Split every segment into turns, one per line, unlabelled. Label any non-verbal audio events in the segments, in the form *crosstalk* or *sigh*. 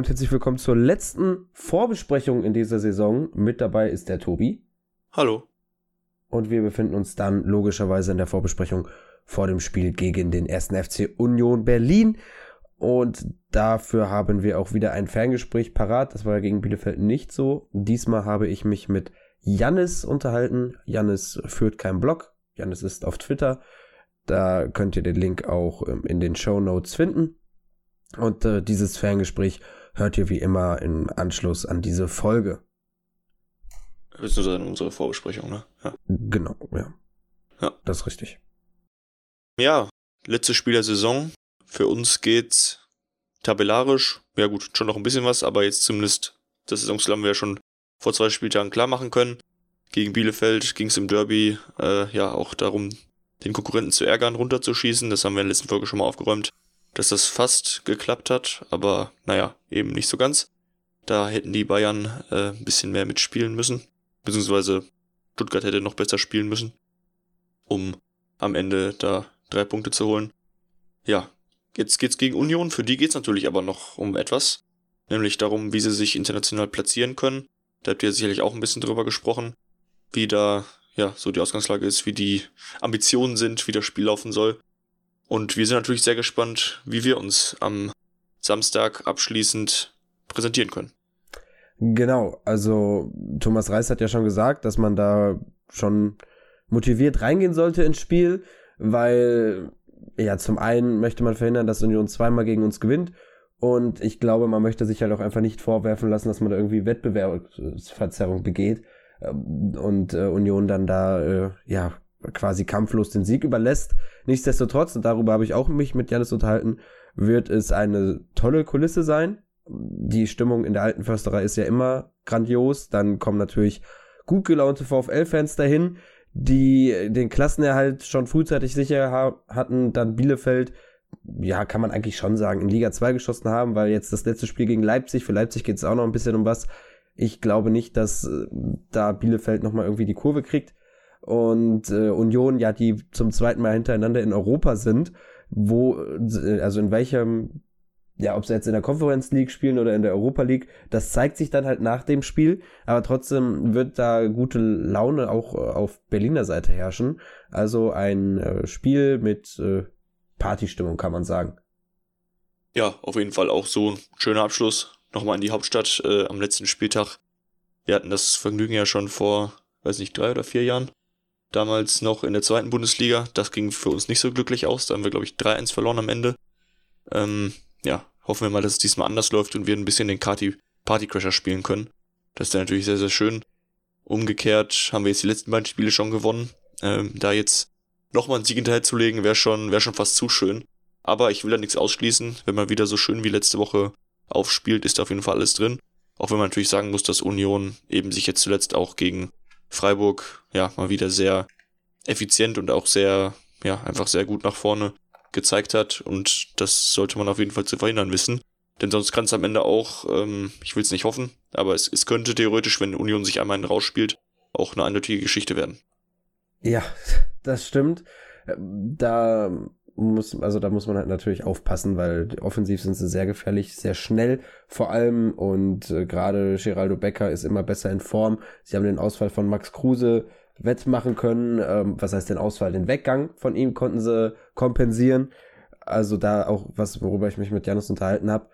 Und herzlich willkommen zur letzten Vorbesprechung in dieser Saison. Mit dabei ist der Tobi.
Hallo.
Und wir befinden uns dann logischerweise in der Vorbesprechung vor dem Spiel gegen den 1. FC Union Berlin. Und dafür haben wir auch wieder ein Ferngespräch parat. Das war ja gegen Bielefeld nicht so. Diesmal habe ich mich mit Jannis unterhalten. Jannis führt keinen Blog. Jannis ist auf Twitter. Da könnt ihr den Link auch ähm, in den Show Notes finden. Und äh, dieses Ferngespräch hört ihr wie immer im Anschluss an diese Folge.
Beziehungsweise unsere Vorbesprechung, ne?
Ja. Genau, ja.
Ja.
Das ist richtig.
Ja, letztes Spiel der Saison. Für uns geht's tabellarisch, ja gut, schon noch ein bisschen was, aber jetzt zumindest das Saisonziel haben wir ja schon vor zwei Spieltagen klar machen können. Gegen Bielefeld ging es im Derby äh, ja auch darum, den Konkurrenten zu ärgern, runterzuschießen. Das haben wir in der letzten Folge schon mal aufgeräumt dass das fast geklappt hat, aber naja, eben nicht so ganz. Da hätten die Bayern äh, ein bisschen mehr mitspielen müssen, beziehungsweise Stuttgart hätte noch besser spielen müssen, um am Ende da drei Punkte zu holen. Ja, jetzt geht's gegen Union, für die geht's natürlich aber noch um etwas, nämlich darum, wie sie sich international platzieren können. Da habt ihr sicherlich auch ein bisschen drüber gesprochen, wie da ja so die Ausgangslage ist, wie die Ambitionen sind, wie das Spiel laufen soll. Und wir sind natürlich sehr gespannt, wie wir uns am Samstag abschließend präsentieren können.
Genau, also Thomas Reis hat ja schon gesagt, dass man da schon motiviert reingehen sollte ins Spiel, weil ja zum einen möchte man verhindern, dass Union zweimal gegen uns gewinnt und ich glaube, man möchte sich halt auch einfach nicht vorwerfen lassen, dass man da irgendwie Wettbewerbsverzerrung begeht ähm, und äh, Union dann da äh, ja quasi kampflos den Sieg überlässt. Nichtsdestotrotz, und darüber habe ich auch mich mit Janis unterhalten, wird es eine tolle Kulisse sein. Die Stimmung in der alten Försterei ist ja immer grandios. Dann kommen natürlich gut gelaunte VfL-Fans dahin, die den Klassenerhalt schon frühzeitig sicher ha hatten. Dann Bielefeld, ja, kann man eigentlich schon sagen, in Liga 2 geschossen haben, weil jetzt das letzte Spiel gegen Leipzig, für Leipzig geht es auch noch ein bisschen um was. Ich glaube nicht, dass äh, da Bielefeld nochmal irgendwie die Kurve kriegt und äh, Union, ja, die zum zweiten Mal hintereinander in Europa sind, wo, äh, also in welchem, ja, ob sie jetzt in der Conference League spielen oder in der Europa League, das zeigt sich dann halt nach dem Spiel, aber trotzdem wird da gute Laune auch äh, auf Berliner Seite herrschen. Also ein äh, Spiel mit äh, Partystimmung, kann man sagen.
Ja, auf jeden Fall auch so ein schöner Abschluss. Nochmal in die Hauptstadt äh, am letzten Spieltag. Wir hatten das Vergnügen ja schon vor, weiß nicht, drei oder vier Jahren damals noch in der zweiten Bundesliga. Das ging für uns nicht so glücklich aus. Da haben wir, glaube ich, 3-1 verloren am Ende. Ähm, ja, hoffen wir mal, dass es diesmal anders läuft und wir ein bisschen den Party, Partycrasher spielen können. Das ist dann natürlich sehr, sehr schön. Umgekehrt haben wir jetzt die letzten beiden Spiele schon gewonnen. Ähm, da jetzt nochmal einen Sieg hinterher zu legen, wäre schon, wäre schon fast zu schön. Aber ich will da nichts ausschließen. Wenn man wieder so schön wie letzte Woche aufspielt, ist da auf jeden Fall alles drin. Auch wenn man natürlich sagen muss, dass Union eben sich jetzt zuletzt auch gegen Freiburg ja mal wieder sehr effizient und auch sehr, ja, einfach sehr gut nach vorne gezeigt hat und das sollte man auf jeden Fall zu verhindern wissen. Denn sonst kann es am Ende auch, ähm, ich will es nicht hoffen, aber es, es könnte theoretisch, wenn Union sich einmal rausspielt, auch eine eindeutige Geschichte werden.
Ja, *laughs* das stimmt. Da muss, also da muss man halt natürlich aufpassen, weil offensiv sind sie sehr gefährlich, sehr schnell vor allem und äh, gerade Geraldo Becker ist immer besser in Form. Sie haben den Ausfall von Max Kruse wettmachen können. Ähm, was heißt den Ausfall? Den Weggang von ihm konnten sie kompensieren. Also da auch was, worüber ich mich mit Janus unterhalten habe.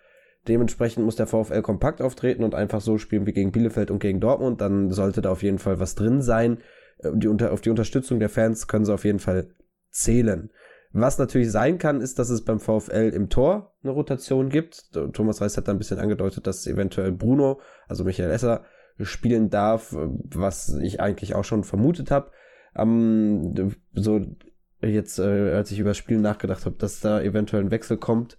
Dementsprechend muss der VfL kompakt auftreten und einfach so spielen wie gegen Bielefeld und gegen Dortmund. Dann sollte da auf jeden Fall was drin sein. Äh, die, unter, auf die Unterstützung der Fans können sie auf jeden Fall zählen. Was natürlich sein kann, ist, dass es beim VfL im Tor eine Rotation gibt. Thomas Reis hat da ein bisschen angedeutet, dass eventuell Bruno, also Michael Esser, spielen darf, was ich eigentlich auch schon vermutet habe. Ähm, so jetzt, äh, als ich über das Spiel nachgedacht habe, dass da eventuell ein Wechsel kommt,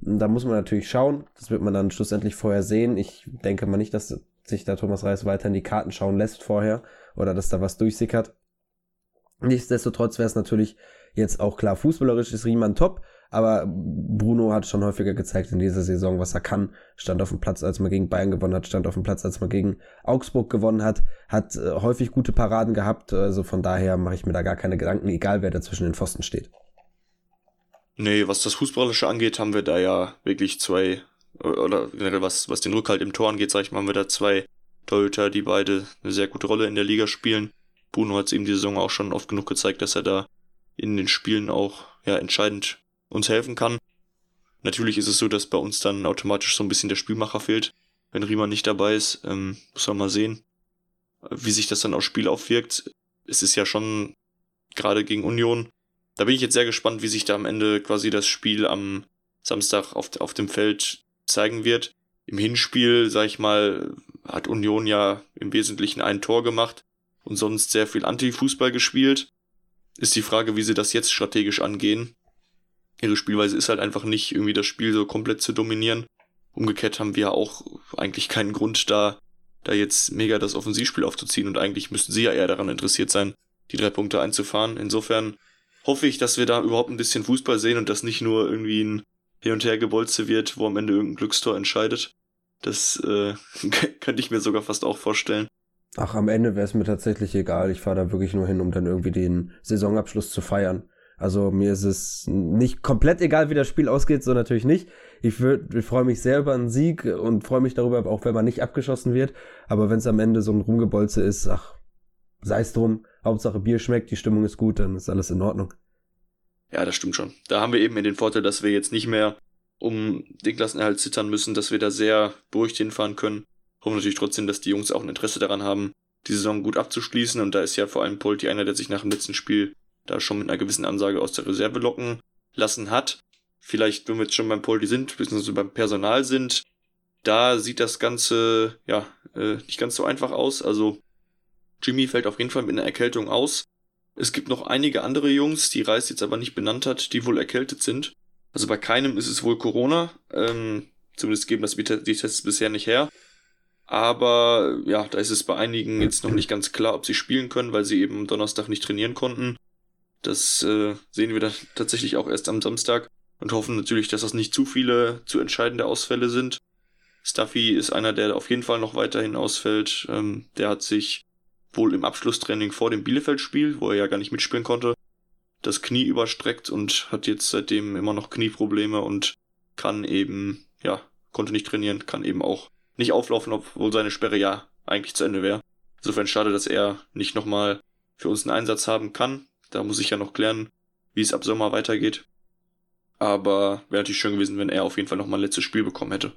da muss man natürlich schauen. Das wird man dann schlussendlich vorher sehen. Ich denke mal nicht, dass sich da Thomas Reis weiter in die Karten schauen lässt vorher oder dass da was durchsickert. Nichtsdestotrotz wäre es natürlich Jetzt auch klar, fußballerisch ist Riemann top, aber Bruno hat schon häufiger gezeigt in dieser Saison, was er kann. Stand auf dem Platz, als man gegen Bayern gewonnen hat, stand auf dem Platz, als man gegen Augsburg gewonnen hat, hat äh, häufig gute Paraden gehabt. Also von daher mache ich mir da gar keine Gedanken, egal wer da zwischen den Pfosten steht.
Nee, was das Fußballische angeht, haben wir da ja wirklich zwei oder generell was, was den Rückhalt im Tor angeht, sag ich mal, haben wir da zwei Torhüter, die beide eine sehr gute Rolle in der Liga spielen. Bruno hat es eben die Saison auch schon oft genug gezeigt, dass er da in den Spielen auch ja, entscheidend uns helfen kann. Natürlich ist es so, dass bei uns dann automatisch so ein bisschen der Spielmacher fehlt. Wenn Riemann nicht dabei ist, ähm, muss man mal sehen, wie sich das dann aufs Spiel aufwirkt. Es ist ja schon gerade gegen Union. Da bin ich jetzt sehr gespannt, wie sich da am Ende quasi das Spiel am Samstag auf, auf dem Feld zeigen wird. Im Hinspiel, sag ich mal, hat Union ja im Wesentlichen ein Tor gemacht und sonst sehr viel Anti-Fußball gespielt. Ist die Frage, wie sie das jetzt strategisch angehen. Ihre Spielweise ist halt einfach nicht irgendwie das Spiel so komplett zu dominieren. Umgekehrt haben wir auch eigentlich keinen Grund da, da jetzt mega das Offensivspiel aufzuziehen und eigentlich müssten sie ja eher daran interessiert sein, die drei Punkte einzufahren. Insofern hoffe ich, dass wir da überhaupt ein bisschen Fußball sehen und das nicht nur irgendwie ein Hin- und Hergebolze wird, wo am Ende irgendein Glückstor entscheidet. Das äh, *laughs* könnte ich mir sogar fast auch vorstellen.
Ach, am Ende wäre es mir tatsächlich egal. Ich fahre da wirklich nur hin, um dann irgendwie den Saisonabschluss zu feiern. Also mir ist es nicht komplett egal, wie das Spiel ausgeht, so natürlich nicht. Ich, ich freue mich sehr über einen Sieg und freue mich darüber, auch wenn man nicht abgeschossen wird. Aber wenn es am Ende so ein Rumgebolze ist, ach, sei es drum. Hauptsache Bier schmeckt, die Stimmung ist gut, dann ist alles in Ordnung.
Ja, das stimmt schon. Da haben wir eben den Vorteil, dass wir jetzt nicht mehr um den Klassenerhalt zittern müssen, dass wir da sehr beruhigt hinfahren können. Hoffen natürlich trotzdem, dass die Jungs auch ein Interesse daran haben, die Saison gut abzuschließen. Und da ist ja vor allem Polti einer, der sich nach dem letzten Spiel da schon mit einer gewissen Ansage aus der Reserve locken lassen hat. Vielleicht, wenn wir jetzt schon beim Poldi sind, beziehungsweise beim Personal sind, da sieht das Ganze ja äh, nicht ganz so einfach aus. Also Jimmy fällt auf jeden Fall mit einer Erkältung aus. Es gibt noch einige andere Jungs, die Reis jetzt aber nicht benannt hat, die wohl erkältet sind. Also bei keinem ist es wohl Corona. Ähm, zumindest geben das die Tests bisher nicht her. Aber ja, da ist es bei einigen jetzt noch nicht ganz klar, ob sie spielen können, weil sie eben am Donnerstag nicht trainieren konnten. Das äh, sehen wir dann tatsächlich auch erst am Samstag und hoffen natürlich, dass das nicht zu viele, zu entscheidende Ausfälle sind. Stuffy ist einer, der auf jeden Fall noch weiterhin ausfällt. Ähm, der hat sich wohl im Abschlusstraining vor dem Bielefeld-Spiel, wo er ja gar nicht mitspielen konnte, das Knie überstreckt und hat jetzt seitdem immer noch Knieprobleme und kann eben, ja, konnte nicht trainieren, kann eben auch nicht auflaufen, obwohl seine Sperre ja eigentlich zu Ende wäre. Insofern schade, dass er nicht nochmal für uns einen Einsatz haben kann. Da muss ich ja noch klären, wie es ab Sommer weitergeht. Aber wäre natürlich schön gewesen, wenn er auf jeden Fall nochmal ein letztes Spiel bekommen hätte.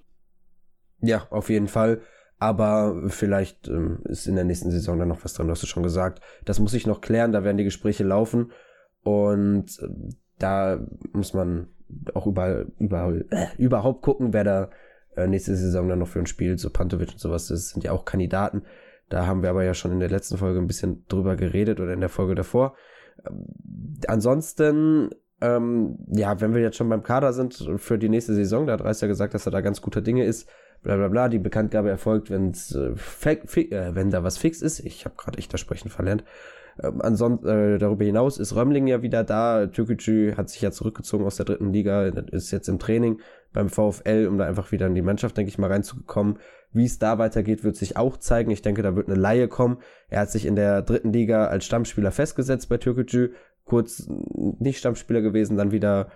Ja, auf jeden Fall. Aber vielleicht ähm, ist in der nächsten Saison dann noch was drin, hast du schon gesagt. Das muss ich noch klären, da werden die Gespräche laufen. Und äh, da muss man auch überall, überall, äh, überhaupt gucken, wer da äh, nächste Saison dann noch für ein Spiel, so Pantovic und sowas, das sind ja auch Kandidaten. Da haben wir aber ja schon in der letzten Folge ein bisschen drüber geredet oder in der Folge davor. Ähm, ansonsten ähm, ja, wenn wir jetzt schon beim Kader sind für die nächste Saison, da hat Reis ja gesagt, dass er da ganz guter Dinge ist, bla bla bla, die Bekanntgabe erfolgt, wenn's, äh, äh, wenn da was fix ist. Ich habe gerade echt das Sprechen verlernt. Ähm, ansonsten, äh, darüber hinaus ist Römling ja wieder da. Türkgücü hat sich ja zurückgezogen aus der dritten Liga, ist jetzt im Training beim VfL, um da einfach wieder in die Mannschaft, denke ich mal, reinzukommen. Wie es da weitergeht, wird sich auch zeigen. Ich denke, da wird eine Laie kommen. Er hat sich in der dritten Liga als Stammspieler festgesetzt bei Türkgücü, kurz nicht Stammspieler gewesen, dann wieder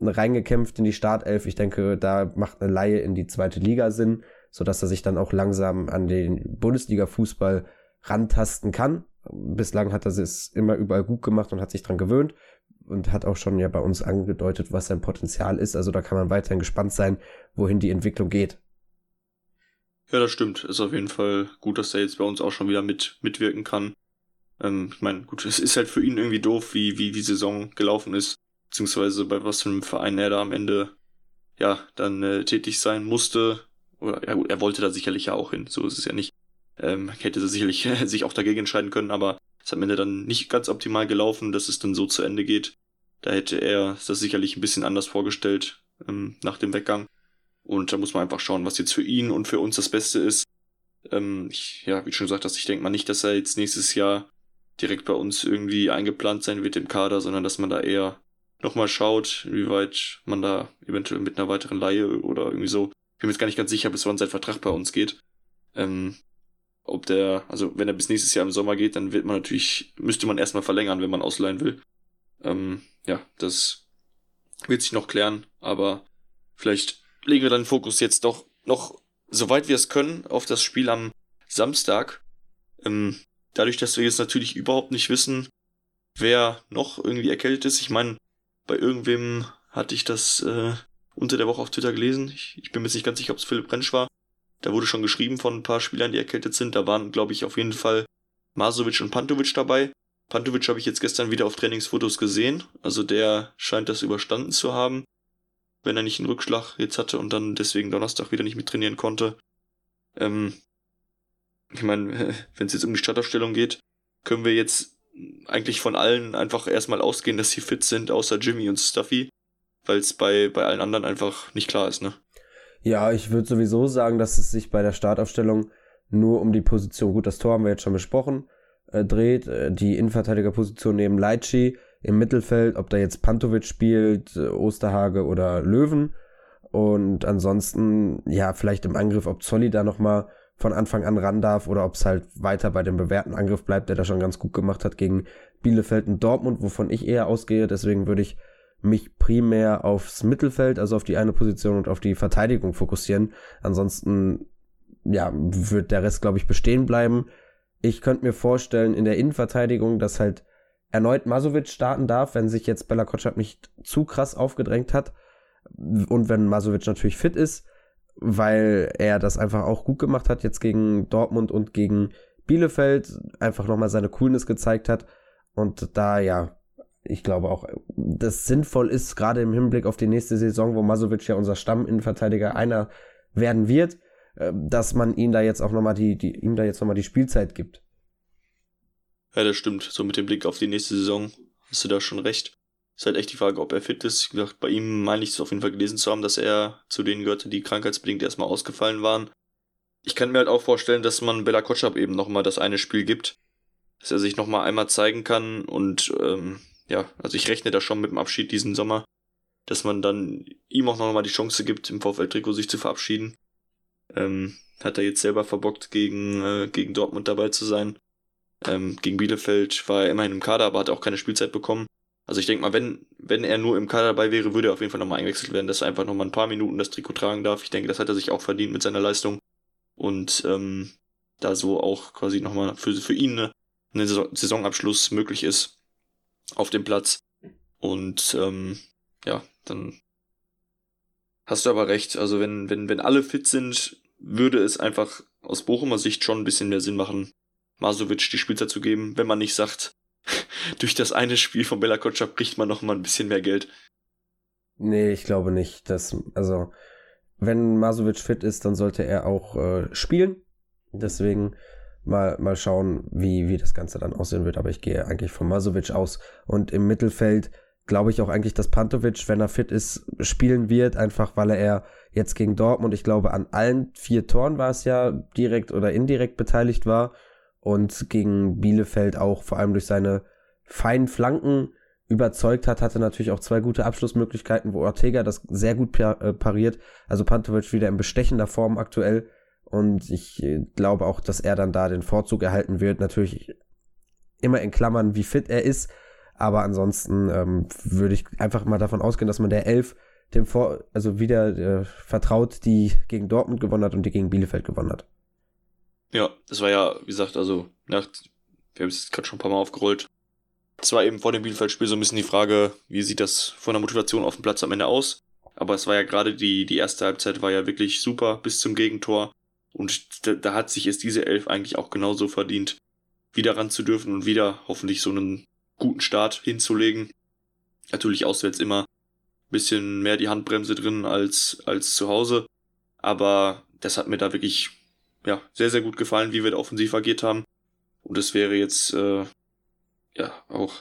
reingekämpft in die Startelf. Ich denke, da macht eine Laie in die zweite Liga Sinn, sodass er sich dann auch langsam an den Bundesliga-Fußball rantasten kann. Bislang hat er es immer überall gut gemacht und hat sich dran gewöhnt und hat auch schon ja bei uns angedeutet, was sein Potenzial ist. Also da kann man weiterhin gespannt sein, wohin die Entwicklung geht.
Ja, das stimmt. Ist auf jeden Fall gut, dass er jetzt bei uns auch schon wieder mit mitwirken kann. Ähm, ich meine, gut, es ist halt für ihn irgendwie doof, wie, wie die Saison gelaufen ist, beziehungsweise bei was für einem Verein er da am Ende ja dann äh, tätig sein musste. Oder ja er wollte da sicherlich ja auch hin, so ist es ja nicht. Ähm, hätte er sicherlich *laughs* sich auch dagegen entscheiden können, aber es ist am Ende dann nicht ganz optimal gelaufen, dass es dann so zu Ende geht. Da hätte er das sicherlich ein bisschen anders vorgestellt ähm, nach dem Weggang. Und da muss man einfach schauen, was jetzt für ihn und für uns das Beste ist. Ähm, ich, ja, wie schon gesagt hast, ich denke mal nicht, dass er jetzt nächstes Jahr direkt bei uns irgendwie eingeplant sein wird im Kader, sondern dass man da eher nochmal schaut, wie weit man da eventuell mit einer weiteren Laie oder irgendwie so. Ich bin mir jetzt gar nicht ganz sicher, bis wann sein Vertrag bei uns geht. Ähm, ob der, also wenn er bis nächstes Jahr im Sommer geht, dann wird man natürlich, müsste man erstmal verlängern, wenn man ausleihen will. Ähm, ja, das wird sich noch klären, aber vielleicht legen wir dann den Fokus jetzt doch noch, soweit wir es können, auf das Spiel am Samstag. Ähm, dadurch, dass wir jetzt natürlich überhaupt nicht wissen, wer noch irgendwie erkältet ist. Ich meine, bei irgendwem hatte ich das äh, unter der Woche auf Twitter gelesen. Ich, ich bin mir nicht ganz sicher, ob es Philipp Rentsch war. Da wurde schon geschrieben von ein paar Spielern, die erkältet sind. Da waren, glaube ich, auf jeden Fall Masovic und Pantovic dabei. Pantovic habe ich jetzt gestern wieder auf Trainingsfotos gesehen. Also der scheint das überstanden zu haben, wenn er nicht einen Rückschlag jetzt hatte und dann deswegen Donnerstag wieder nicht mit trainieren konnte. Ähm, ich meine, *laughs* wenn es jetzt um die Startaufstellung geht, können wir jetzt eigentlich von allen einfach erstmal ausgehen, dass sie fit sind, außer Jimmy und Stuffy, weil es bei, bei allen anderen einfach nicht klar ist, ne?
Ja, ich würde sowieso sagen, dass es sich bei der Startaufstellung nur um die Position, gut, das Tor haben wir jetzt schon besprochen, äh, dreht. Äh, die Innenverteidigerposition neben Leitschi im Mittelfeld, ob da jetzt Pantovic spielt, äh, Osterhage oder Löwen. Und ansonsten, ja, vielleicht im Angriff, ob Zolli da nochmal von Anfang an ran darf oder ob es halt weiter bei dem bewährten Angriff bleibt, der da schon ganz gut gemacht hat gegen Bielefeld und Dortmund, wovon ich eher ausgehe. Deswegen würde ich mich primär aufs Mittelfeld, also auf die eine Position und auf die Verteidigung fokussieren. Ansonsten, ja, wird der Rest, glaube ich, bestehen bleiben. Ich könnte mir vorstellen, in der Innenverteidigung, dass halt erneut Masovic starten darf, wenn sich jetzt Bella Kotschap nicht zu krass aufgedrängt hat. Und wenn Masovic natürlich fit ist, weil er das einfach auch gut gemacht hat, jetzt gegen Dortmund und gegen Bielefeld, einfach nochmal seine Coolness gezeigt hat. Und da, ja, ich glaube auch, das sinnvoll ist, gerade im Hinblick auf die nächste Saison, wo Masovic ja unser Stamminnenverteidiger einer werden wird, äh, dass man ihn da jetzt auch nochmal die, die, ihm da jetzt nochmal die Spielzeit gibt.
Ja, das stimmt. So mit dem Blick auf die nächste Saison hast du da schon recht. Ist halt echt die Frage, ob er fit ist. Wie gesagt, bei ihm meine ich es auf jeden Fall gelesen zu haben, dass er zu denen gehörte, die krankheitsbedingt erstmal ausgefallen waren. Ich kann mir halt auch vorstellen, dass man Bella Kotschap eben nochmal das eine Spiel gibt, dass er sich nochmal einmal zeigen kann und ähm, ja, also ich rechne da schon mit dem Abschied diesen Sommer, dass man dann ihm auch nochmal die Chance gibt, im VfL-Trikot sich zu verabschieden. Ähm, hat er jetzt selber verbockt, gegen, äh, gegen Dortmund dabei zu sein. Ähm, gegen Bielefeld war er immerhin im Kader, aber hat auch keine Spielzeit bekommen. Also ich denke mal, wenn, wenn er nur im Kader dabei wäre, würde er auf jeden Fall nochmal eingewechselt werden, dass er einfach nochmal ein paar Minuten das Trikot tragen darf. Ich denke, das hat er sich auch verdient mit seiner Leistung. Und ähm, da so auch quasi nochmal für, für ihn eine Saisonabschluss möglich ist auf dem Platz. Und ähm, ja, dann hast du aber recht. Also wenn, wenn, wenn alle fit sind, würde es einfach aus Bochumer Sicht schon ein bisschen mehr Sinn machen, Masovic die Spielzeit zu geben, wenn man nicht sagt, *laughs* durch das eine Spiel von Bella Kotschap kriegt man noch mal ein bisschen mehr Geld.
Nee, ich glaube nicht. Dass, also, wenn Masovic fit ist, dann sollte er auch äh, spielen. Deswegen mal, mal schauen, wie, wie das Ganze dann aussehen wird. Aber ich gehe eigentlich von Masovic aus. Und im Mittelfeld glaube ich auch eigentlich, dass Pantovic, wenn er fit ist, spielen wird, einfach weil er jetzt gegen Dortmund, ich glaube, an allen vier Toren war es ja direkt oder indirekt beteiligt war und gegen Bielefeld auch vor allem durch seine feinen Flanken überzeugt hat, hatte natürlich auch zwei gute Abschlussmöglichkeiten, wo Ortega das sehr gut äh, pariert. Also Pantovic wieder in bestechender Form aktuell. Und ich äh, glaube auch, dass er dann da den Vorzug erhalten wird. Natürlich immer in Klammern, wie fit er ist. Aber ansonsten ähm, würde ich einfach mal davon ausgehen, dass man der Elf dem Vor also wieder äh, vertraut, die gegen Dortmund gewonnen hat und die gegen Bielefeld gewonnen hat.
Ja, das war ja, wie gesagt, also, nach, wir haben es gerade schon ein paar Mal aufgerollt. Es war eben vor dem Bielefeld-Spiel so ein bisschen die Frage, wie sieht das von der Motivation auf dem Platz am Ende aus? Aber es war ja gerade die, die erste Halbzeit war ja wirklich super bis zum Gegentor. Und da, hat sich es diese Elf eigentlich auch genauso verdient, wieder ran zu dürfen und wieder hoffentlich so einen guten Start hinzulegen. Natürlich auswärts immer bisschen mehr die Handbremse drin als, als zu Hause. Aber das hat mir da wirklich ja, sehr, sehr gut gefallen, wie wir da offensiv agiert haben. Und es wäre jetzt, äh, ja, auch,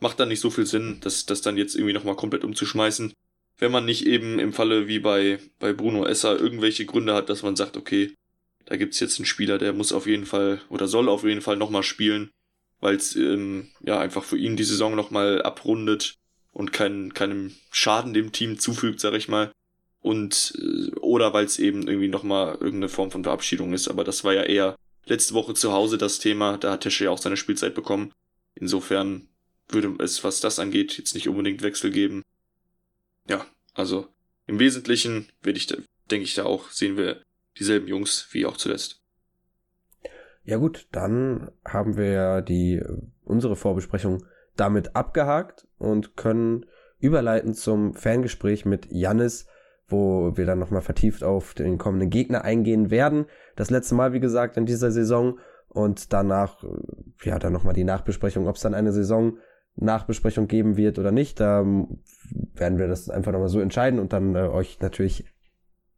macht dann nicht so viel Sinn, das, das dann jetzt irgendwie nochmal komplett umzuschmeißen. Wenn man nicht eben im Falle wie bei, bei Bruno Esser irgendwelche Gründe hat, dass man sagt, okay, da gibt's jetzt einen Spieler, der muss auf jeden Fall oder soll auf jeden Fall nochmal spielen, weil es ähm, ja einfach für ihn die Saison nochmal abrundet und kein, keinem Schaden dem Team zufügt, sag ich mal und äh, oder weil es eben irgendwie nochmal irgendeine Form von Verabschiedung ist. Aber das war ja eher letzte Woche zu Hause das Thema. Da hat Tesche ja auch seine Spielzeit bekommen. Insofern würde es, was das angeht, jetzt nicht unbedingt Wechsel geben. Ja, also im Wesentlichen werde ich da, denke ich da auch, sehen wir dieselben Jungs wie auch zuletzt.
Ja gut, dann haben wir ja die unsere Vorbesprechung damit abgehakt und können überleiten zum Fangespräch mit Jannis, wo wir dann nochmal vertieft auf den kommenden Gegner eingehen werden. Das letzte Mal, wie gesagt, in dieser Saison und danach, ja, dann nochmal die Nachbesprechung, ob es dann eine Saison Nachbesprechung geben wird oder nicht. Da werden wir das einfach nochmal so entscheiden und dann äh, euch natürlich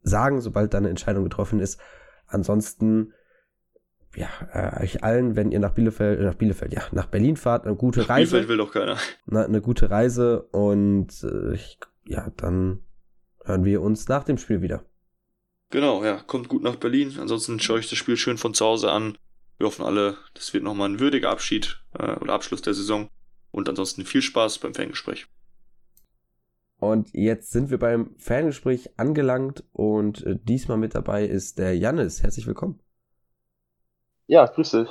sagen, sobald da eine Entscheidung getroffen ist. Ansonsten, ja, äh, euch allen, wenn ihr nach Bielefeld, äh, nach Bielefeld, ja, nach Berlin fahrt, eine gute Reise.
Bielefeld will doch keiner.
Na, eine gute Reise und äh, ich, ja, dann hören wir uns nach dem Spiel wieder.
Genau, ja, kommt gut nach Berlin. Ansonsten schaue ich das Spiel schön von zu Hause an. Wir hoffen alle, das wird nochmal ein würdiger Abschied äh, oder Abschluss der Saison. Und ansonsten viel Spaß beim Fangespräch.
Und jetzt sind wir beim Fangespräch angelangt und äh, diesmal mit dabei ist der Jannis. Herzlich willkommen.
Ja, grüß dich.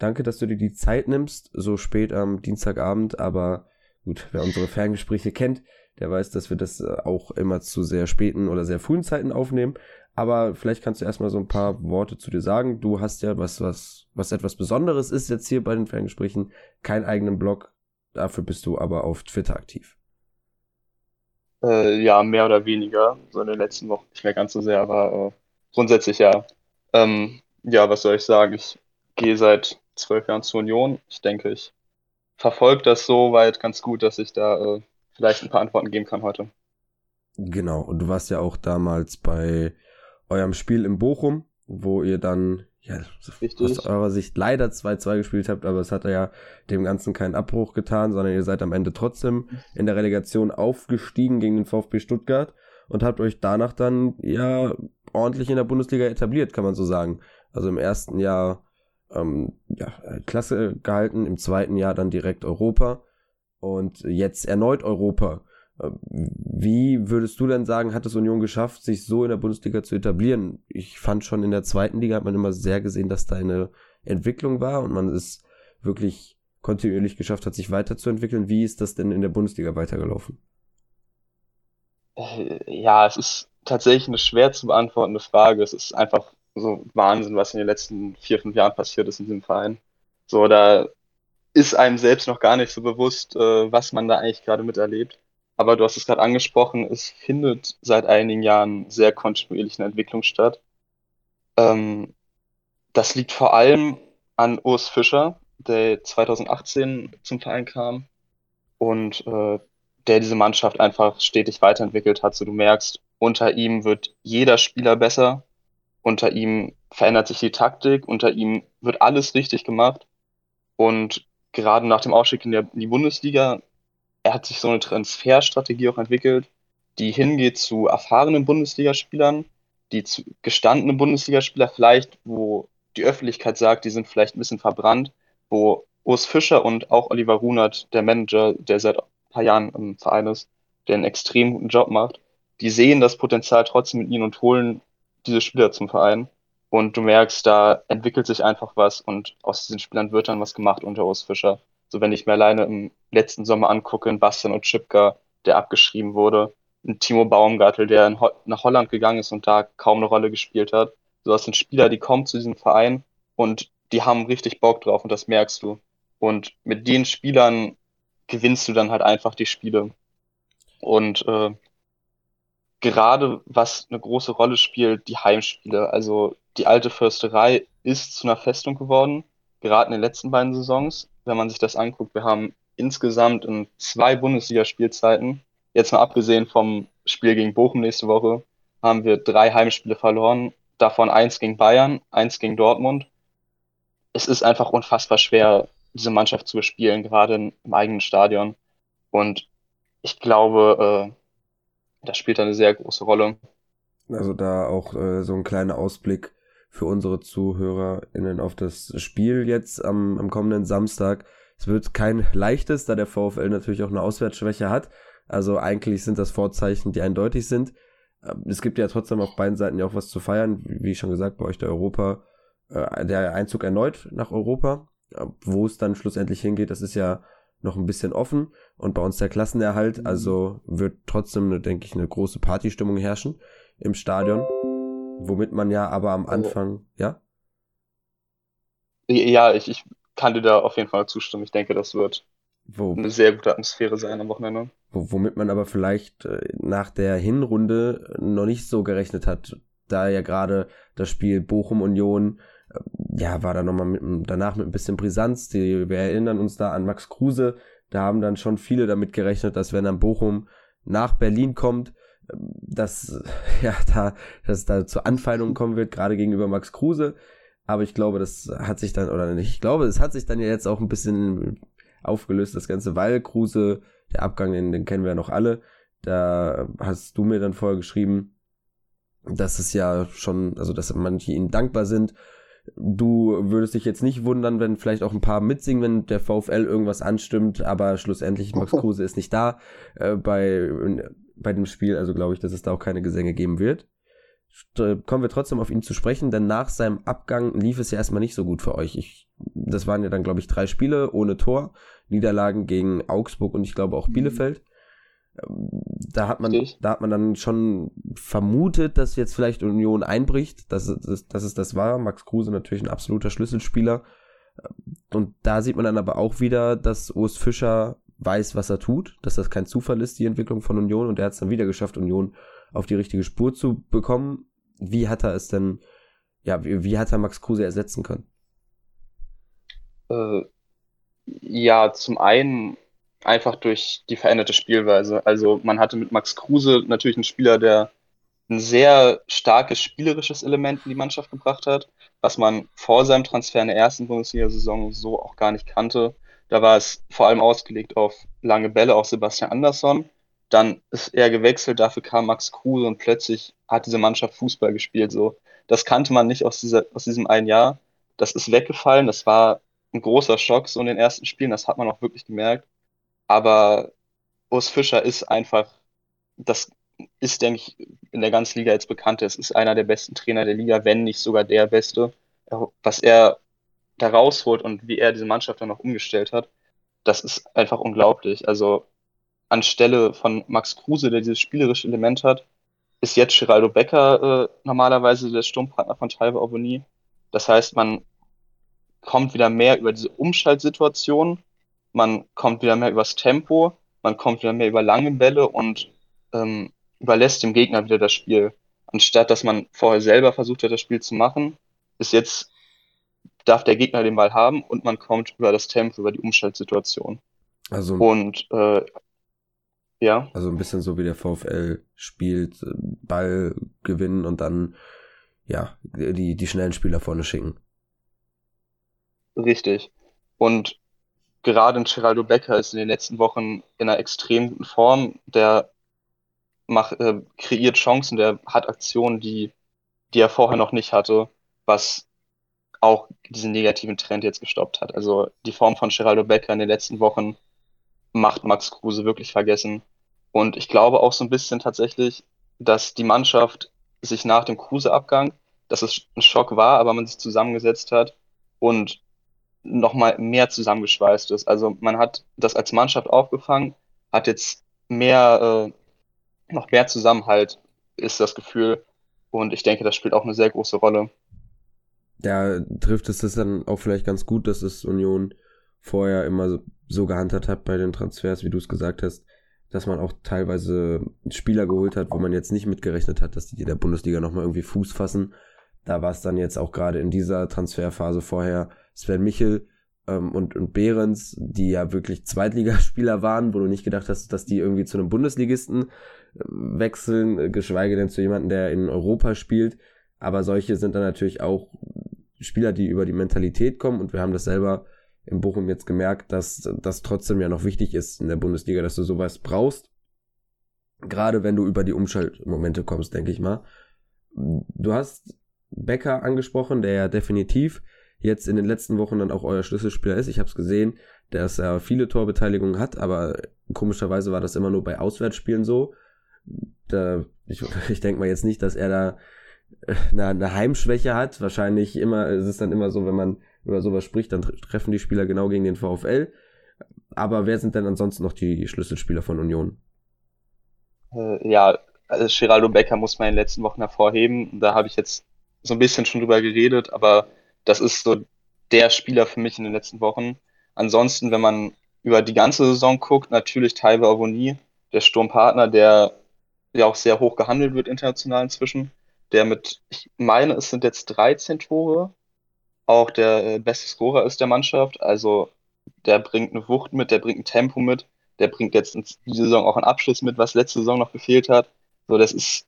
Danke, dass du dir die Zeit nimmst, so spät am Dienstagabend, aber gut, wer unsere Ferngespräche kennt, der weiß, dass wir das äh, auch immer zu sehr späten oder sehr frühen Zeiten aufnehmen. Aber vielleicht kannst du erstmal so ein paar Worte zu dir sagen. Du hast ja was, was, was etwas Besonderes ist jetzt hier bei den Ferngesprächen, keinen eigenen Blog. Dafür bist du aber auf Twitter aktiv.
Äh, ja, mehr oder weniger. So in den letzten Wochen nicht mehr ganz so sehr, aber äh, grundsätzlich ja. Ähm, ja, was soll ich sagen? Ich gehe seit zwölf Jahren zur Union. Ich denke, ich verfolge das so weit ganz gut, dass ich da äh, vielleicht ein paar Antworten geben kann heute.
Genau, und du warst ja auch damals bei eurem Spiel in Bochum, wo ihr dann ja, Richtig. aus eurer Sicht leider 2-2 gespielt habt, aber es hat ja dem Ganzen keinen Abbruch getan, sondern ihr seid am Ende trotzdem in der Relegation aufgestiegen gegen den VfB Stuttgart und habt euch danach dann ja ordentlich in der Bundesliga etabliert, kann man so sagen. Also im ersten Jahr ähm, ja, Klasse gehalten, im zweiten Jahr dann direkt Europa und jetzt erneut Europa. Wie würdest du denn sagen, hat es Union geschafft, sich so in der Bundesliga zu etablieren? Ich fand schon in der zweiten Liga hat man immer sehr gesehen, dass da eine Entwicklung war und man es wirklich kontinuierlich geschafft hat, sich weiterzuentwickeln. Wie ist das denn in der Bundesliga weitergelaufen?
Äh, ja, es ist tatsächlich eine schwer zu beantwortende Frage. Es ist einfach so Wahnsinn, was in den letzten vier, fünf Jahren passiert ist in diesem Verein. So, da ist einem selbst noch gar nicht so bewusst, äh, was man da eigentlich gerade miterlebt. Aber du hast es gerade angesprochen, es findet seit einigen Jahren sehr kontinuierlich eine Entwicklung statt. Ähm, das liegt vor allem an Urs Fischer, der 2018 zum Verein kam und äh, der diese Mannschaft einfach stetig weiterentwickelt hat. So du merkst, unter ihm wird jeder Spieler besser, unter ihm verändert sich die Taktik, unter ihm wird alles richtig gemacht und gerade nach dem Aufstieg in, der, in die Bundesliga hat sich so eine Transferstrategie auch entwickelt, die hingeht zu erfahrenen Bundesligaspielern, die zu gestandenen Bundesligaspieler vielleicht, wo die Öffentlichkeit sagt, die sind vielleicht ein bisschen verbrannt, wo Urs Fischer und auch Oliver Runert, der Manager, der seit ein paar Jahren im Verein ist, der einen extrem guten Job macht, die sehen das Potenzial trotzdem mit ihnen und holen diese Spieler zum Verein. Und du merkst, da entwickelt sich einfach was und aus diesen Spielern wird dann was gemacht unter Urs Fischer. So, wenn ich mir alleine im letzten Sommer angucke, in Bastian und Chipka, der abgeschrieben wurde, ein Timo Baumgartel, der Ho nach Holland gegangen ist und da kaum eine Rolle gespielt hat. So, das sind Spieler, die kommen zu diesem Verein und die haben richtig Bock drauf und das merkst du. Und mit den Spielern gewinnst du dann halt einfach die Spiele. Und äh, gerade was eine große Rolle spielt, die Heimspiele. Also die alte Försterei ist zu einer Festung geworden, gerade in den letzten beiden Saisons wenn man sich das anguckt. Wir haben insgesamt in zwei Bundesligaspielzeiten, jetzt mal abgesehen vom Spiel gegen Bochum nächste Woche, haben wir drei Heimspiele verloren, davon eins gegen Bayern, eins gegen Dortmund. Es ist einfach unfassbar schwer, diese Mannschaft zu bespielen, gerade im eigenen Stadion. Und ich glaube, äh, das spielt eine sehr große Rolle.
Also da auch äh, so ein kleiner Ausblick für unsere ZuhörerInnen auf das Spiel jetzt am, am kommenden Samstag. Es wird kein leichtes, da der VfL natürlich auch eine Auswärtsschwäche hat. Also eigentlich sind das Vorzeichen, die eindeutig sind. Ähm, es gibt ja trotzdem auf beiden Seiten ja auch was zu feiern. Wie schon gesagt, bei euch der Europa, äh, der Einzug erneut nach Europa. Wo es dann schlussendlich hingeht, das ist ja noch ein bisschen offen und bei uns der Klassenerhalt, also wird trotzdem, denke ich, eine große Partystimmung herrschen im Stadion, womit man ja aber am also Anfang, ja?
Ja, ich, ich kann dir da auf jeden Fall zustimmen. Ich denke, das wird wo, eine sehr gute Atmosphäre sein am Wochenende.
Womit man aber vielleicht äh, nach der Hinrunde noch nicht so gerechnet hat, da ja gerade das Spiel Bochum-Union, äh, ja, war da nochmal mit, danach mit ein bisschen Brisanz. Die, wir erinnern uns da an Max Kruse. Da haben dann schon viele damit gerechnet, dass wenn dann Bochum nach Berlin kommt, dass, *laughs* ja, da, dass da zu Anfeindungen kommen wird, gerade gegenüber Max Kruse. Aber ich glaube, das hat sich dann, oder nicht, ich glaube, es hat sich dann ja jetzt auch ein bisschen aufgelöst, das Ganze, weil Kruse, der Abgang, den, den kennen wir ja noch alle, da hast du mir dann vorher geschrieben, dass es ja schon, also dass manche ihnen dankbar sind. Du würdest dich jetzt nicht wundern, wenn vielleicht auch ein paar mitsingen, wenn der VfL irgendwas anstimmt, aber schlussendlich Max *laughs* Kruse ist nicht da äh, bei, bei dem Spiel, also glaube ich, dass es da auch keine Gesänge geben wird. Kommen wir trotzdem auf ihn zu sprechen, denn nach seinem Abgang lief es ja erstmal nicht so gut für euch. Ich, das waren ja dann, glaube ich, drei Spiele ohne Tor, Niederlagen gegen Augsburg und ich glaube auch mhm. Bielefeld da hat man, da hat man dann schon vermutet, dass jetzt vielleicht Union einbricht, dass es, dass es das war. Max Kruse natürlich ein absoluter Schlüsselspieler. Und da sieht man dann aber auch wieder, dass Urs Fischer weiß, was er tut, dass das kein Zufall ist, die Entwicklung von Union. Und er hat es dann wieder geschafft, Union auf die richtige Spur zu bekommen. Wie hat er es denn, ja, wie, wie hat er Max Kruse ersetzen können?
Äh, ja, zum einen einfach durch die veränderte Spielweise. Also man hatte mit Max Kruse natürlich einen Spieler, der ein sehr starkes spielerisches Element in die Mannschaft gebracht hat, was man vor seinem Transfer in der ersten Bundesliga-Saison so auch gar nicht kannte. Da war es vor allem ausgelegt auf lange Bälle auf Sebastian Andersson. Dann ist er gewechselt, dafür kam Max Kruse und plötzlich hat diese Mannschaft Fußball gespielt. So, das kannte man nicht aus, dieser, aus diesem einen Jahr. Das ist weggefallen. Das war ein großer Schock so in den ersten Spielen. Das hat man auch wirklich gemerkt. Aber Urs Fischer ist einfach, das ist, denke ich, in der ganzen Liga jetzt bekannt. Es ist einer der besten Trainer der Liga, wenn nicht sogar der beste. Was er da rausholt und wie er diese Mannschaft dann noch umgestellt hat, das ist einfach unglaublich. Also anstelle von Max Kruse, der dieses spielerische Element hat, ist jetzt Geraldo Becker äh, normalerweise der Sturmpartner von Taiwo Avoni. Das heißt, man kommt wieder mehr über diese Umschaltsituation man kommt wieder mehr übers Tempo, man kommt wieder mehr über lange Bälle und ähm, überlässt dem Gegner wieder das Spiel. Anstatt dass man vorher selber versucht hat, das Spiel zu machen, ist jetzt, darf der Gegner den Ball haben und man kommt über das Tempo, über die Umschaltsituation. Also, und äh, ja.
Also ein bisschen so wie der VfL spielt, Ball gewinnen und dann ja, die, die schnellen Spieler vorne schicken.
Richtig. Und gerade ein Geraldo Becker ist in den letzten Wochen in einer extrem guten Form. Der macht, äh, kreiert Chancen, der hat Aktionen, die, die er vorher noch nicht hatte, was auch diesen negativen Trend jetzt gestoppt hat. Also die Form von Geraldo Becker in den letzten Wochen macht Max Kruse wirklich vergessen. Und ich glaube auch so ein bisschen tatsächlich, dass die Mannschaft sich nach dem Kruse-Abgang, dass es ein Schock war, aber man sich zusammengesetzt hat und nochmal mehr zusammengeschweißt ist. Also man hat das als Mannschaft aufgefangen, hat jetzt mehr, äh, noch mehr Zusammenhalt, ist das Gefühl. Und ich denke, das spielt auch eine sehr große Rolle.
Ja, trifft es das dann auch vielleicht ganz gut, dass es Union vorher immer so, so gehandhabt hat bei den Transfers, wie du es gesagt hast, dass man auch teilweise Spieler geholt hat, wo man jetzt nicht mitgerechnet hat, dass die in der Bundesliga nochmal irgendwie Fuß fassen. Da war es dann jetzt auch gerade in dieser Transferphase vorher Sven Michel ähm, und, und Behrens, die ja wirklich Zweitligaspieler waren, wo du nicht gedacht hast, dass die irgendwie zu einem Bundesligisten äh, wechseln, äh, geschweige denn zu jemandem, der in Europa spielt. Aber solche sind dann natürlich auch Spieler, die über die Mentalität kommen und wir haben das selber in Bochum jetzt gemerkt, dass das trotzdem ja noch wichtig ist in der Bundesliga, dass du sowas brauchst. Gerade wenn du über die Umschaltmomente kommst, denke ich mal. Du hast Becker angesprochen, der ja definitiv jetzt in den letzten Wochen dann auch euer Schlüsselspieler ist. Ich habe es gesehen, dass er viele Torbeteiligungen hat, aber komischerweise war das immer nur bei Auswärtsspielen so. Da, ich, *laughs* ich denke mal jetzt nicht, dass er da eine, eine Heimschwäche hat. Wahrscheinlich immer, es ist dann immer so, wenn man über sowas spricht, dann treffen die Spieler genau gegen den VfL. aber wer sind denn ansonsten noch die Schlüsselspieler von Union?
Äh, ja, also Geraldo Becker muss man in den letzten Wochen hervorheben. Da habe ich jetzt so ein bisschen schon drüber geredet, aber das ist so der Spieler für mich in den letzten Wochen. Ansonsten, wenn man über die ganze Saison guckt, natürlich Taiwo Avoni, der Sturmpartner, der ja auch sehr hoch gehandelt wird international inzwischen. Der mit, ich meine, es sind jetzt 13 Tore, auch der äh, beste Scorer ist der Mannschaft. Also der bringt eine Wucht mit, der bringt ein Tempo mit, der bringt jetzt in dieser Saison auch einen Abschluss mit, was letzte Saison noch gefehlt hat. So, das ist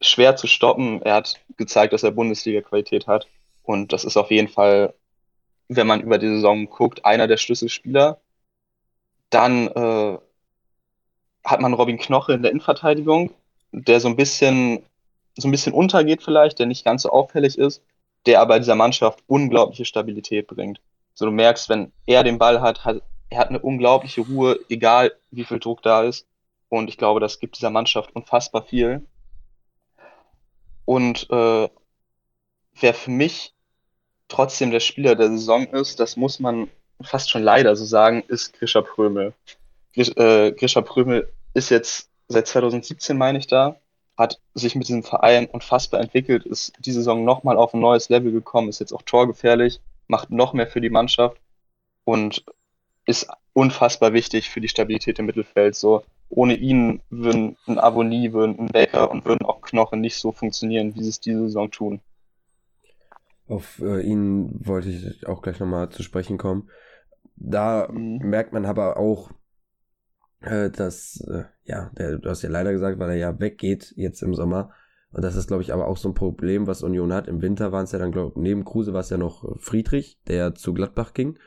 schwer zu stoppen. Er hat gezeigt, dass er Bundesliga-Qualität hat. Und das ist auf jeden Fall, wenn man über die Saison guckt, einer der Schlüsselspieler. Dann äh, hat man Robin Knoche in der Innenverteidigung, der so ein bisschen, so ein bisschen untergeht vielleicht, der nicht ganz so auffällig ist, der aber dieser Mannschaft unglaubliche Stabilität bringt. So du merkst, wenn er den Ball hat, hat er hat eine unglaubliche Ruhe, egal wie viel Druck da ist. Und ich glaube, das gibt dieser Mannschaft unfassbar viel. Und äh, wer für mich trotzdem der Spieler der Saison ist, das muss man fast schon leider so sagen, ist Grisha Prömel. Äh, Grisha Prömel ist jetzt seit 2017, meine ich, da, hat sich mit diesem Verein unfassbar entwickelt, ist die Saison nochmal auf ein neues Level gekommen, ist jetzt auch torgefährlich, macht noch mehr für die Mannschaft und ist unfassbar wichtig für die Stabilität im Mittelfeld. So, ohne ihn würden ein Abonnie, würden ein Becker und würden auch Knochen nicht so funktionieren, wie sie es diese Saison tun.
Auf äh, ihn wollte ich auch gleich nochmal zu sprechen kommen. Da mhm. merkt man aber auch, äh, dass, äh, ja, der, du hast ja leider gesagt, weil er ja weggeht jetzt im Sommer. Und das ist, glaube ich, aber auch so ein Problem, was Union hat. Im Winter waren es ja dann, glaube ich, neben Kruse war es ja noch Friedrich, der zu Gladbach ging.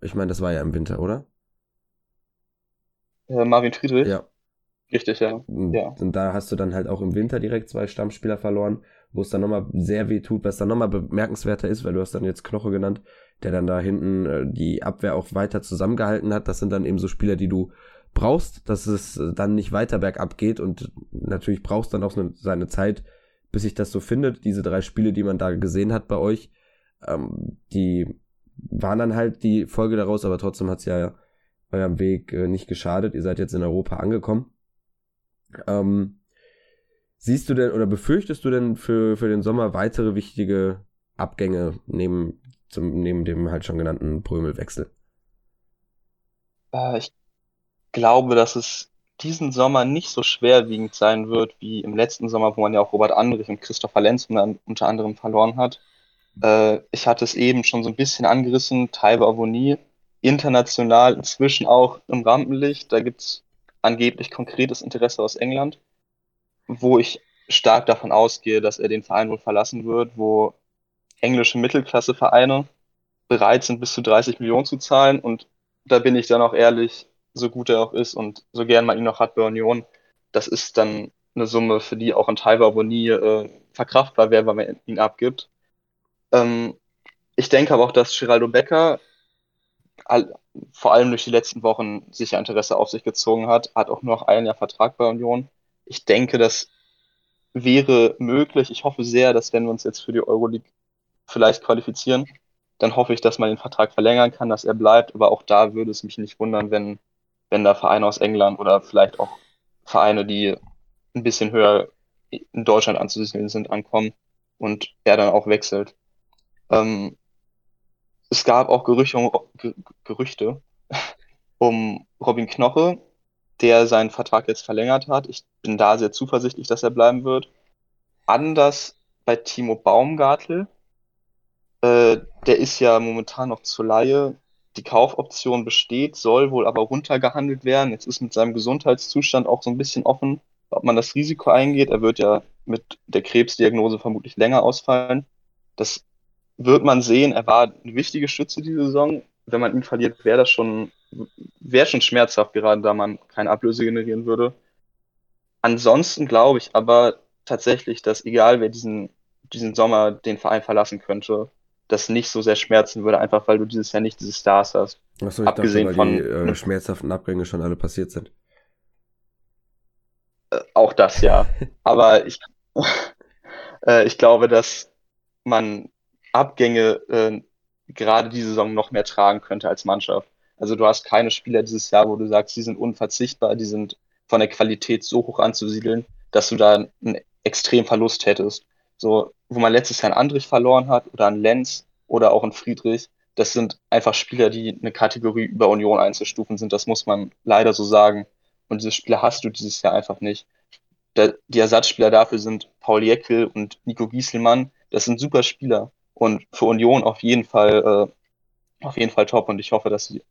Ich meine, das war ja im Winter, oder?
Äh, Marvin Friedrich?
Ja.
Richtig, ja.
Und,
ja.
und da hast du dann halt auch im Winter direkt zwei Stammspieler verloren, wo es dann nochmal sehr weh tut, was dann nochmal bemerkenswerter ist, weil du hast dann jetzt Knoche genannt, der dann da hinten äh, die Abwehr auch weiter zusammengehalten hat. Das sind dann eben so Spieler, die du brauchst, dass es dann nicht weiter bergab geht und natürlich brauchst dann auch seine Zeit, bis sich das so findet. Diese drei Spiele, die man da gesehen hat bei euch, ähm, die waren dann halt die Folge daraus, aber trotzdem hat's ja eurem Weg äh, nicht geschadet. Ihr seid jetzt in Europa angekommen. Ähm, siehst du denn oder befürchtest du denn für, für den Sommer weitere wichtige Abgänge neben, zum, neben dem halt schon genannten Prömelwechsel?
Äh, ich glaube, dass es diesen Sommer nicht so schwerwiegend sein wird wie im letzten Sommer, wo man ja auch Robert Andrich und Christopher Lenz unter anderem verloren hat. Äh, ich hatte es eben schon so ein bisschen angerissen, Taiba Avoni, international inzwischen auch im Rampenlicht. Da gibt es angeblich konkretes Interesse aus England, wo ich stark davon ausgehe, dass er den Verein wohl verlassen wird, wo englische Mittelklassevereine bereit sind, bis zu 30 Millionen zu zahlen. Und da bin ich dann auch ehrlich, so gut er auch ist und so gern man ihn noch hat bei Union, das ist dann eine Summe, für die auch ein Taiba Aboni äh, verkraftbar wäre, weil man ihn abgibt. Ähm, ich denke aber auch, dass Geraldo Becker all, vor allem durch die letzten Wochen sicher Interesse auf sich gezogen hat, hat auch nur noch ein Jahr Vertrag bei Union. Ich denke, das wäre möglich. Ich hoffe sehr, dass wenn wir uns jetzt für die Euroleague vielleicht qualifizieren, dann hoffe ich, dass man den Vertrag verlängern kann, dass er bleibt. Aber auch da würde es mich nicht wundern, wenn, wenn da Vereine aus England oder vielleicht auch Vereine, die ein bisschen höher in Deutschland anzusiedeln sind, ankommen und er dann auch wechselt. Ähm, es gab auch Gerüchte, Gerüchte *laughs* um Robin Knoche, der seinen Vertrag jetzt verlängert hat. Ich bin da sehr zuversichtlich, dass er bleiben wird. Anders bei Timo Baumgartel. Äh, der ist ja momentan noch zur Laie. Die Kaufoption besteht, soll wohl aber runtergehandelt werden. Jetzt ist mit seinem Gesundheitszustand auch so ein bisschen offen, ob man das Risiko eingeht. Er wird ja mit der Krebsdiagnose vermutlich länger ausfallen. Das wird man sehen, er war eine wichtige Stütze diese Saison. Wenn man ihn verliert, wäre das schon, wäre schon schmerzhaft, gerade da man keine Ablöse generieren würde. Ansonsten glaube ich aber tatsächlich, dass egal wer diesen, diesen Sommer den Verein verlassen könnte, das nicht so sehr schmerzen würde, einfach weil du dieses Jahr nicht diese Stars hast.
Achso, ich Abgesehen dachte, weil von, die äh, schmerzhaften Abgänge schon alle passiert sind.
Äh, auch das ja. *laughs* aber ich, äh, ich glaube, dass man Abgänge äh, gerade diese Saison noch mehr tragen könnte als Mannschaft. Also du hast keine Spieler dieses Jahr, wo du sagst, die sind unverzichtbar, die sind von der Qualität so hoch anzusiedeln, dass du da einen extrem Verlust hättest. So, wo man letztes Jahr einen Andrich verloren hat oder einen Lenz oder auch einen Friedrich, das sind einfach Spieler, die eine Kategorie über Union einzustufen sind. Das muss man leider so sagen. Und diese Spieler hast du dieses Jahr einfach nicht. die Ersatzspieler dafür sind Paul Jeckel und Nico Gieselmann. Das sind super Spieler und für Union auf jeden Fall, äh, auf jeden Fall top. Und ich hoffe, dass sie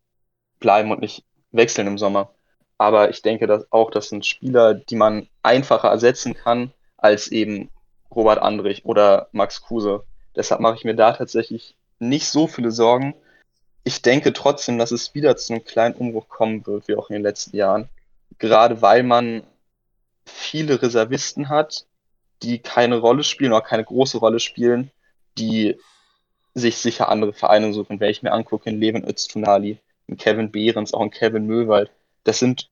bleiben und nicht wechseln im Sommer. Aber ich denke dass auch, das sind Spieler, die man einfacher ersetzen kann als eben Robert Andrich oder Max Kruse. Deshalb mache ich mir da tatsächlich nicht so viele Sorgen. Ich denke trotzdem, dass es wieder zu einem kleinen Umbruch kommen wird, wie auch in den letzten Jahren. Gerade weil man viele Reservisten hat, die keine Rolle spielen oder keine große Rolle spielen, die sich sicher andere Vereine suchen. Wenn ich mir angucke, in Levin Öztunali, in Kevin Behrens, auch in Kevin Möwald, das sind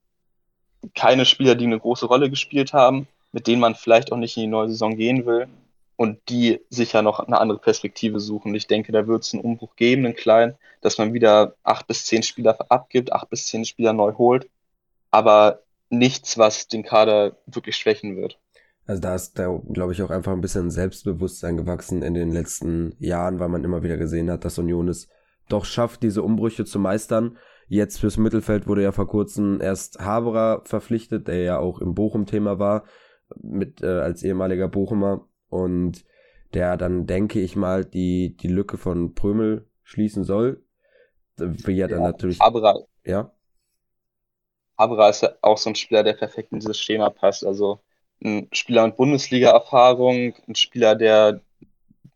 keine Spieler, die eine große Rolle gespielt haben, mit denen man vielleicht auch nicht in die neue Saison gehen will und die sicher noch eine andere Perspektive suchen. Ich denke, da wird es einen Umbruch geben, einen kleinen, dass man wieder acht bis zehn Spieler abgibt, acht bis zehn Spieler neu holt, aber nichts, was den Kader wirklich schwächen wird.
Also da ist da, glaube ich, auch einfach ein bisschen Selbstbewusstsein gewachsen in den letzten Jahren, weil man immer wieder gesehen hat, dass Union es doch schafft, diese Umbrüche zu meistern. Jetzt fürs Mittelfeld wurde ja vor kurzem erst Haberer verpflichtet, der ja auch im Bochum-Thema war, mit äh, als ehemaliger Bochumer und der dann, denke ich mal, die, die Lücke von Prömel schließen soll. Wie er dann ja, natürlich.
Haberer, ja. Haberer ist ja auch so ein Spieler, der perfekt in dieses Schema passt. Also ein Spieler mit Bundesliga-Erfahrung, ein Spieler, der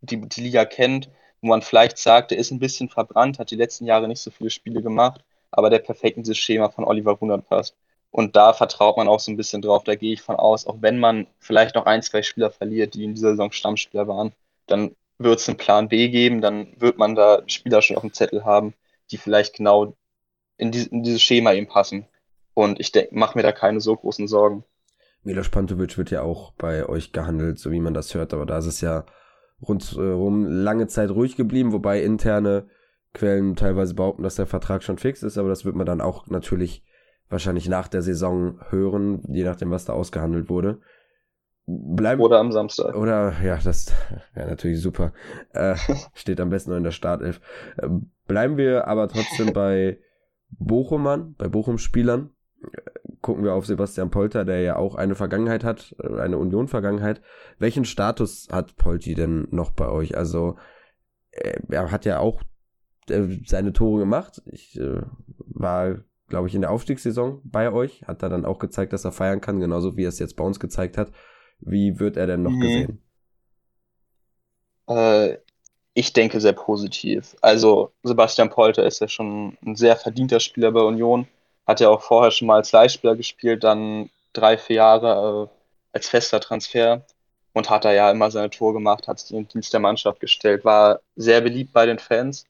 die, die Liga kennt, wo man vielleicht sagt, der ist ein bisschen verbrannt, hat die letzten Jahre nicht so viele Spiele gemacht, aber der perfekt in dieses Schema von Oliver Runert passt. Und da vertraut man auch so ein bisschen drauf. Da gehe ich von aus, auch wenn man vielleicht noch ein, zwei Spieler verliert, die in dieser Saison Stammspieler waren, dann wird es einen Plan B geben, dann wird man da Spieler schon auf dem Zettel haben, die vielleicht genau in, die, in dieses Schema eben passen. Und ich mache mir da keine so großen Sorgen.
Milos Pantovic wird ja auch bei euch gehandelt, so wie man das hört, aber da ist es ja rundherum lange Zeit ruhig geblieben, wobei interne Quellen teilweise behaupten, dass der Vertrag schon fix ist, aber das wird man dann auch natürlich wahrscheinlich nach der Saison hören, je nachdem, was da ausgehandelt wurde.
Bleiben, oder am Samstag.
Oder, ja, das *laughs* wäre natürlich super. Äh, *laughs* steht am besten noch in der Startelf. Äh, bleiben wir aber trotzdem bei Bochumern, bei Bochum-Spielern. Gucken wir auf Sebastian Polter, der ja auch eine Vergangenheit hat, äh, eine Union-Vergangenheit. Welchen Status hat Polti denn noch bei euch? Also, äh, er hat ja auch äh, seine Tore gemacht. Ich äh, war glaube ich, in der Aufstiegssaison bei euch. Hat er dann auch gezeigt, dass er feiern kann, genauso wie er es jetzt bei uns gezeigt hat. Wie wird er denn noch mhm. gesehen?
Äh, ich denke sehr positiv. Also Sebastian Polter ist ja schon ein sehr verdienter Spieler bei Union. Hat ja auch vorher schon mal als Leihspieler gespielt, dann drei, vier Jahre äh, als fester Transfer und hat da ja immer seine Tour gemacht, hat sich in den Dienst der Mannschaft gestellt, war sehr beliebt bei den Fans.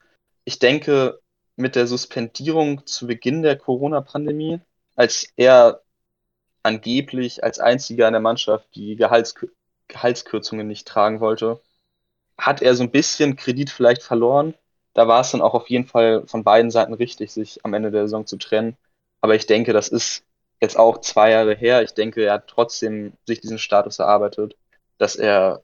Ich denke, mit der Suspendierung zu Beginn der Corona-Pandemie, als er angeblich als einziger in der Mannschaft die Gehalts Gehaltskürzungen nicht tragen wollte, hat er so ein bisschen Kredit vielleicht verloren. Da war es dann auch auf jeden Fall von beiden Seiten richtig, sich am Ende der Saison zu trennen. Aber ich denke, das ist jetzt auch zwei Jahre her. Ich denke, er hat trotzdem sich diesen Status erarbeitet, dass er,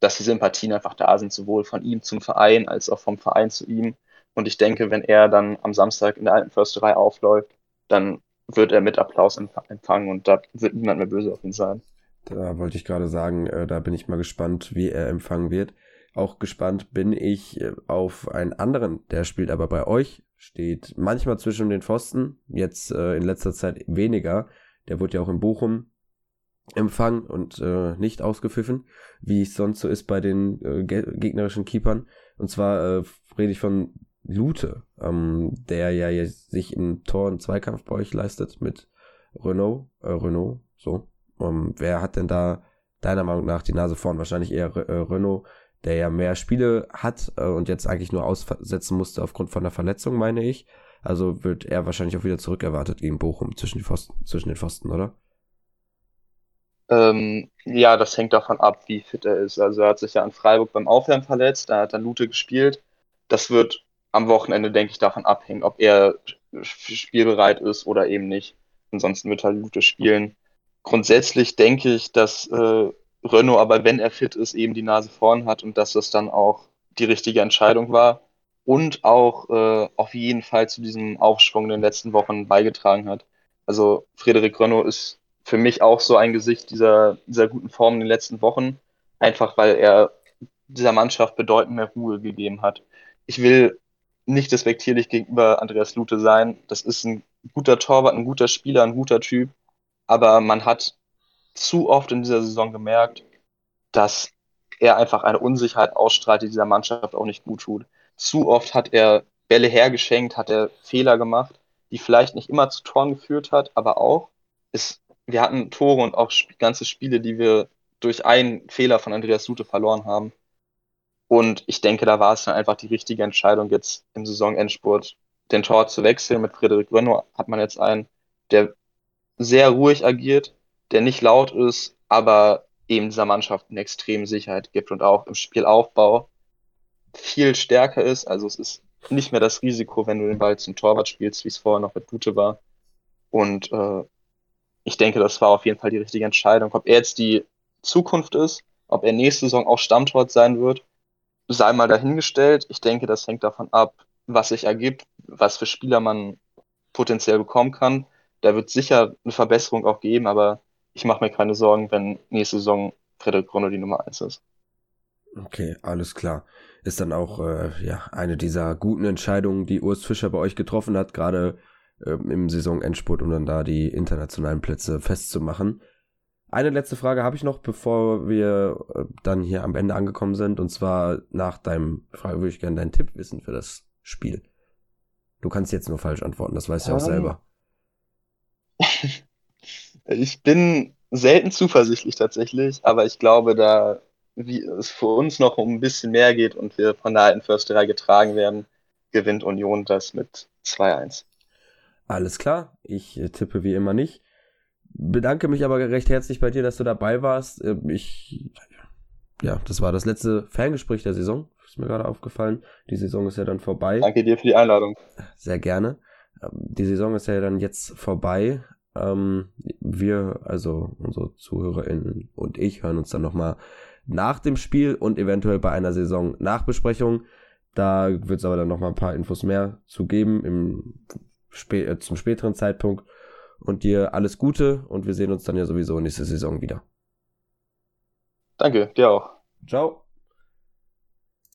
dass die Sympathien einfach da sind, sowohl von ihm zum Verein als auch vom Verein zu ihm. Und ich denke, wenn er dann am Samstag in der alten Försterei aufläuft, dann wird er mit Applaus empfangen und da wird niemand mehr böse auf ihn sein.
Da wollte ich gerade sagen, äh, da bin ich mal gespannt, wie er empfangen wird. Auch gespannt bin ich äh, auf einen anderen, der spielt aber bei euch, steht manchmal zwischen den Pfosten, jetzt äh, in letzter Zeit weniger. Der wurde ja auch in Bochum empfangen und nicht ausgepfiffen, wie es sonst so ist bei den gegnerischen Keepern. Und zwar rede ich von Lute, ähm, der ja jetzt sich im Tor einen Zweikampf bei euch leistet mit Renault, äh, Renault, so. Ähm, wer hat denn da deiner Meinung nach die Nase vorn? Wahrscheinlich eher äh, Renault, der ja mehr Spiele hat äh, und jetzt eigentlich nur aussetzen musste aufgrund von der Verletzung, meine ich. Also wird er wahrscheinlich auch wieder zurückerwartet gegen Bochum zwischen, Pfosten, zwischen den Pfosten, oder?
Ähm, ja, das hängt davon ab, wie fit er ist. Also er hat sich ja in Freiburg beim Aufwärmen verletzt, da hat dann Lute gespielt. Das wird am Wochenende, denke ich, davon abhängen, ob er spielbereit ist oder eben nicht. Ansonsten wird halt Lute spielen. Grundsätzlich denke ich, dass äh, Renault aber, wenn er fit ist, eben die Nase vorn hat und dass das dann auch die richtige Entscheidung war und auch äh, auf jeden Fall zu diesem Aufschwung in den letzten Wochen beigetragen hat. Also Frederik Renault ist für mich auch so ein Gesicht dieser, dieser guten Form in den letzten Wochen, einfach weil er dieser Mannschaft bedeutend mehr Ruhe gegeben hat. Ich will nicht despektierlich gegenüber Andreas Lute sein. Das ist ein guter Torwart, ein guter Spieler, ein guter Typ. Aber man hat zu oft in dieser Saison gemerkt, dass er einfach eine Unsicherheit ausstrahlt, die dieser Mannschaft auch nicht gut tut. Zu oft hat er Bälle hergeschenkt, hat er Fehler gemacht, die vielleicht nicht immer zu Toren geführt hat, aber auch ist, wir hatten Tore und auch ganze Spiele, die wir durch einen Fehler von Andreas Lute verloren haben. Und ich denke, da war es dann einfach die richtige Entscheidung, jetzt im Saisonendspurt den Tor zu wechseln. Mit Frederik Renault hat man jetzt einen, der sehr ruhig agiert, der nicht laut ist, aber eben dieser Mannschaft eine extreme Sicherheit gibt und auch im Spielaufbau viel stärker ist. Also es ist nicht mehr das Risiko, wenn du den Ball zum Torwart spielst, wie es vorher noch mit Gute war. Und äh, ich denke, das war auf jeden Fall die richtige Entscheidung. Ob er jetzt die Zukunft ist, ob er nächste Saison auch Stammtor sein wird, sei mal dahingestellt. Ich denke, das hängt davon ab, was sich ergibt, was für Spieler man potenziell bekommen kann. Da wird sicher eine Verbesserung auch geben, aber ich mache mir keine Sorgen, wenn nächste Saison Frederik Grono die Nummer eins ist.
Okay, alles klar. Ist dann auch äh, ja eine dieser guten Entscheidungen, die Urs Fischer bei euch getroffen hat, gerade äh, im Saisonendspurt, um dann da die internationalen Plätze festzumachen. Eine letzte Frage habe ich noch, bevor wir äh, dann hier am Ende angekommen sind. Und zwar nach deinem Frage würde ich gerne deinen Tipp wissen für das Spiel. Du kannst jetzt nur falsch antworten, das weißt du um, auch ähm. selber. *laughs*
ich bin selten zuversichtlich tatsächlich, aber ich glaube, da wie es für uns noch um ein bisschen mehr geht und wir von der alten Försterei getragen werden, gewinnt Union das mit 2-1.
Alles klar, ich äh, tippe wie immer nicht bedanke mich aber recht herzlich bei dir, dass du dabei warst. Äh, ich, ja, das war das letzte Ferngespräch der Saison. Ist mir gerade aufgefallen. Die Saison ist ja dann vorbei.
Danke dir für die Einladung.
Sehr gerne. Ähm, die Saison ist ja dann jetzt vorbei. Ähm, wir, also unsere ZuhörerInnen und ich, hören uns dann nochmal nach dem Spiel und eventuell bei einer Saison Nachbesprechung. Da wird es aber dann nochmal ein paar Infos mehr zu geben im, äh, zum späteren Zeitpunkt und dir alles Gute und wir sehen uns dann ja sowieso nächste Saison wieder.
Danke, dir auch.
Ciao.